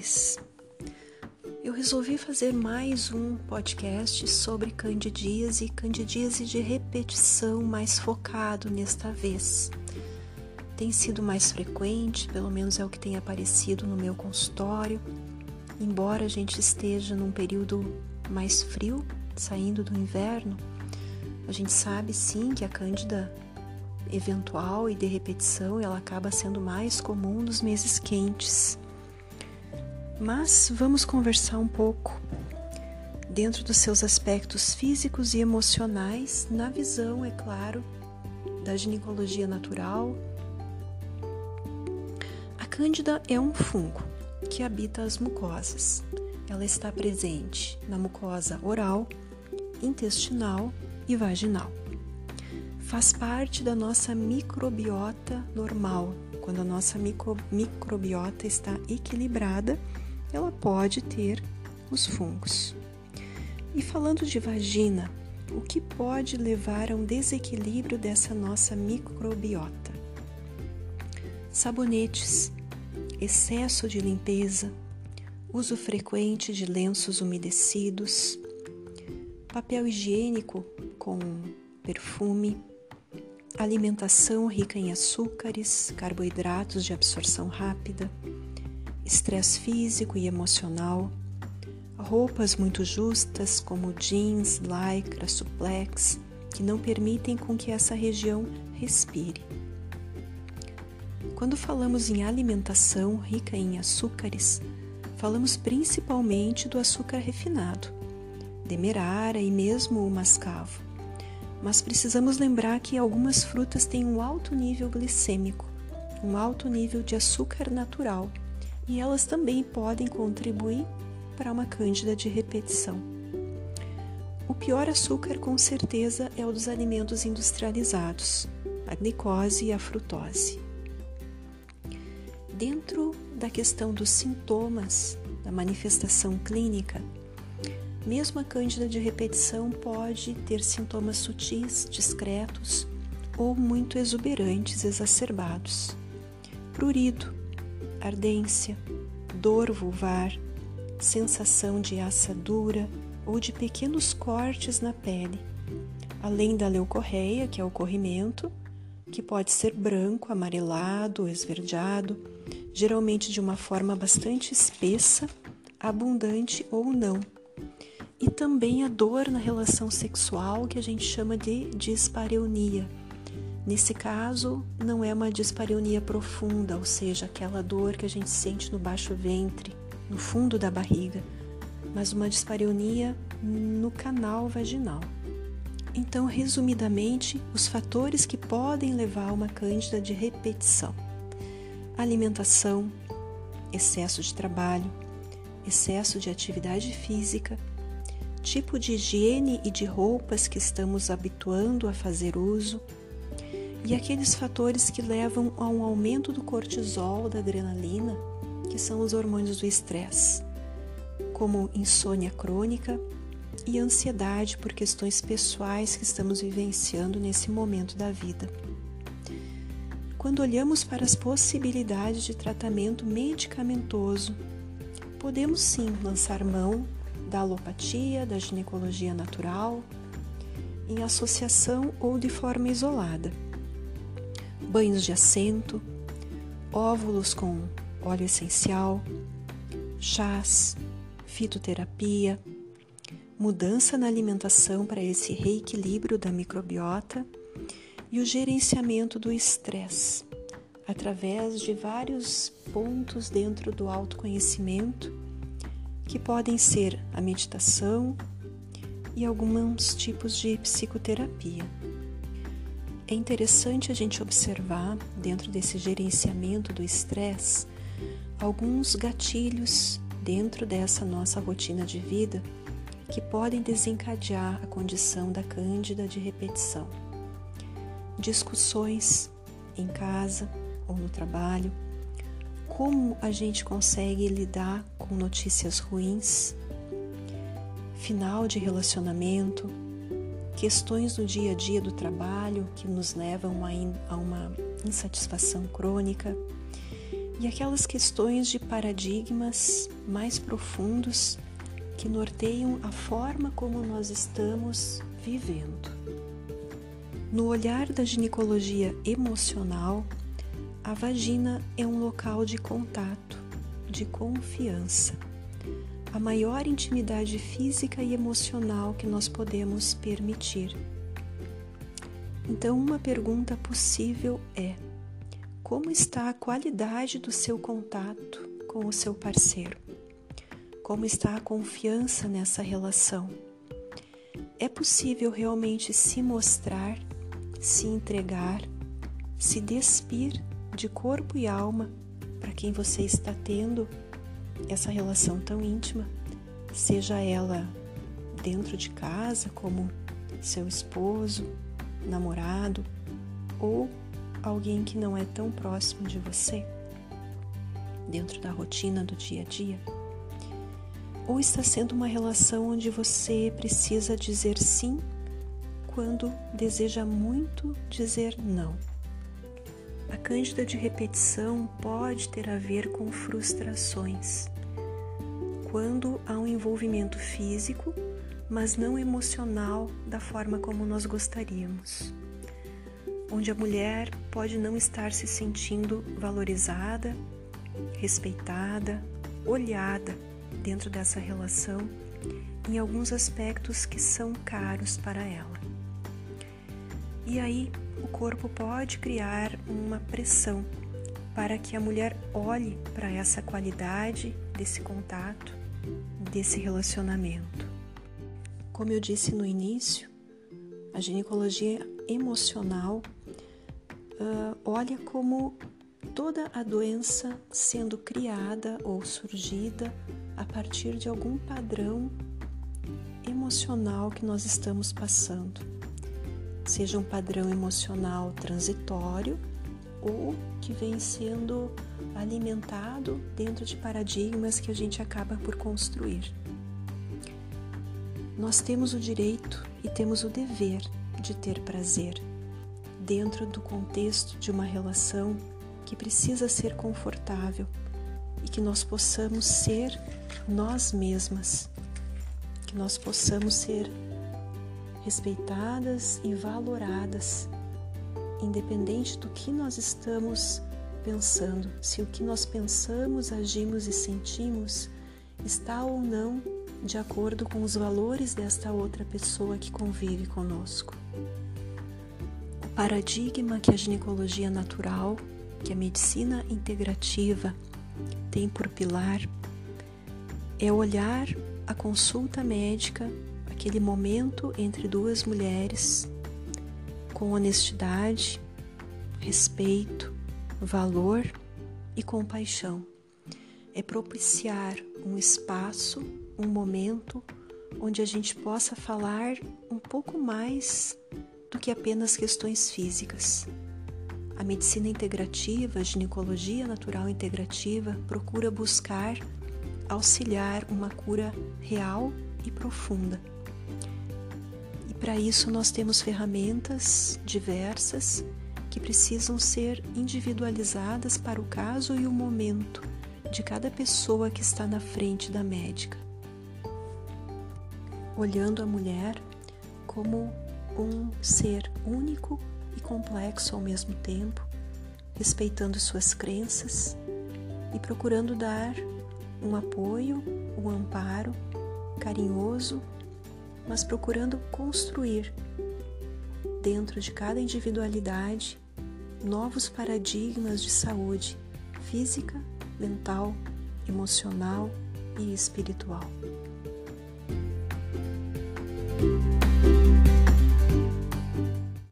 mulheres. Eu resolvi fazer mais um podcast sobre candidíase e candidíase de repetição mais focado nesta vez. Tem sido mais frequente, pelo menos é o que tem aparecido no meu consultório, embora a gente esteja num período mais frio, saindo do inverno, a gente sabe sim que a cândida eventual e de repetição ela acaba sendo mais comum nos meses quentes. Mas vamos conversar um pouco dentro dos seus aspectos físicos e emocionais, na visão, é claro, da ginecologia natural. A cândida é um fungo que habita as mucosas. Ela está presente na mucosa oral, intestinal e vaginal. Faz parte da nossa microbiota normal. Quando a nossa micro, microbiota está equilibrada, ela pode ter os fungos. E falando de vagina, o que pode levar a um desequilíbrio dessa nossa microbiota? Sabonetes, excesso de limpeza, uso frequente de lenços umedecidos, papel higiênico com perfume, alimentação rica em açúcares, carboidratos de absorção rápida, estresse físico e emocional, roupas muito justas como jeans, lycra, suplex, que não permitem com que essa região respire. Quando falamos em alimentação rica em açúcares, falamos principalmente do açúcar refinado, demerara e mesmo o mascavo. Mas precisamos lembrar que algumas frutas têm um alto nível glicêmico, um alto nível de açúcar natural e elas também podem contribuir para uma cândida de repetição. O pior açúcar, com certeza, é o dos alimentos industrializados, a glicose e a frutose. Dentro da questão dos sintomas, da manifestação clínica, mesmo a cândida de repetição pode ter sintomas sutis, discretos ou muito exuberantes, exacerbados. Prurido, ardência, dor vulvar, sensação de assadura ou de pequenos cortes na pele, além da leucorreia, que é o corrimento, que pode ser branco, amarelado, esverdeado, geralmente de uma forma bastante espessa, abundante ou não. E também a dor na relação sexual, que a gente chama de dispareunia Nesse caso, não é uma dispareunia profunda, ou seja, aquela dor que a gente sente no baixo ventre, no fundo da barriga, mas uma dispareunia no canal vaginal. Então, resumidamente, os fatores que podem levar a uma cândida de repetição: alimentação, excesso de trabalho, excesso de atividade física, tipo de higiene e de roupas que estamos habituando a fazer uso e aqueles fatores que levam a um aumento do cortisol, da adrenalina, que são os hormônios do estresse, como insônia crônica e ansiedade por questões pessoais que estamos vivenciando nesse momento da vida. Quando olhamos para as possibilidades de tratamento medicamentoso, podemos sim lançar mão da alopatia, da ginecologia natural, em associação ou de forma isolada banhos de assento, óvulos com óleo essencial, chás, fitoterapia, mudança na alimentação para esse reequilíbrio da microbiota e o gerenciamento do estresse através de vários pontos dentro do autoconhecimento que podem ser a meditação e alguns tipos de psicoterapia. É interessante a gente observar, dentro desse gerenciamento do estresse, alguns gatilhos dentro dessa nossa rotina de vida que podem desencadear a condição da cândida de repetição. Discussões em casa ou no trabalho, como a gente consegue lidar com notícias ruins, final de relacionamento, questões do dia a dia do trabalho que nos levam a uma insatisfação crônica, e aquelas questões de paradigmas mais profundos que norteiam a forma como nós estamos vivendo. No olhar da ginecologia emocional, a vagina é um local de contato, de confiança, a maior intimidade física e emocional que nós podemos permitir. Então, uma pergunta possível é: como está a qualidade do seu contato com o seu parceiro? Como está a confiança nessa relação? É possível realmente se mostrar, se entregar, se despir de corpo e alma para quem você está tendo essa relação tão íntima, seja ela dentro de casa, como seu esposo, namorado ou alguém que não é tão próximo de você, dentro da rotina do dia a dia? Ou está sendo uma relação onde você precisa dizer sim quando deseja muito dizer não? A cândida de repetição pode ter a ver com frustrações. Quando há um envolvimento físico, mas não emocional da forma como nós gostaríamos onde a mulher pode não estar se sentindo valorizada, respeitada, olhada dentro dessa relação em alguns aspectos que são caros para ela. E aí o corpo pode criar uma pressão para que a mulher olhe para essa qualidade desse contato, desse relacionamento. Como eu disse no início, a ginecologia emocional uh, olha como toda a doença sendo criada ou surgida a partir de algum padrão emocional que nós estamos passando, seja um padrão emocional transitório ou que vem sendo alimentado dentro de paradigmas que a gente acaba por construir. Nós temos o direito e temos o dever de ter prazer dentro do contexto de uma relação que precisa ser confortável e que nós possamos ser nós mesmas, que nós possamos ser respeitadas e valoradas, independente do que nós estamos pensando, se o que nós pensamos, agimos e sentimos está ou não de acordo com os valores desta outra pessoa que convive conosco. Paradigma que a ginecologia natural, que a medicina integrativa tem por pilar é olhar a consulta médica, aquele momento entre duas mulheres, com honestidade, respeito, valor e compaixão. É propiciar um espaço, um momento onde a gente possa falar um pouco mais do que apenas questões físicas. A medicina integrativa, a ginecologia natural integrativa, procura buscar auxiliar uma cura real e profunda. Para isso nós temos ferramentas diversas que precisam ser individualizadas para o caso e o momento de cada pessoa que está na frente da médica. Olhando a mulher como um ser único e complexo ao mesmo tempo, respeitando suas crenças e procurando dar um apoio, um amparo carinhoso, mas procurando construir dentro de cada individualidade novos paradigmas de saúde física, mental, emocional e espiritual.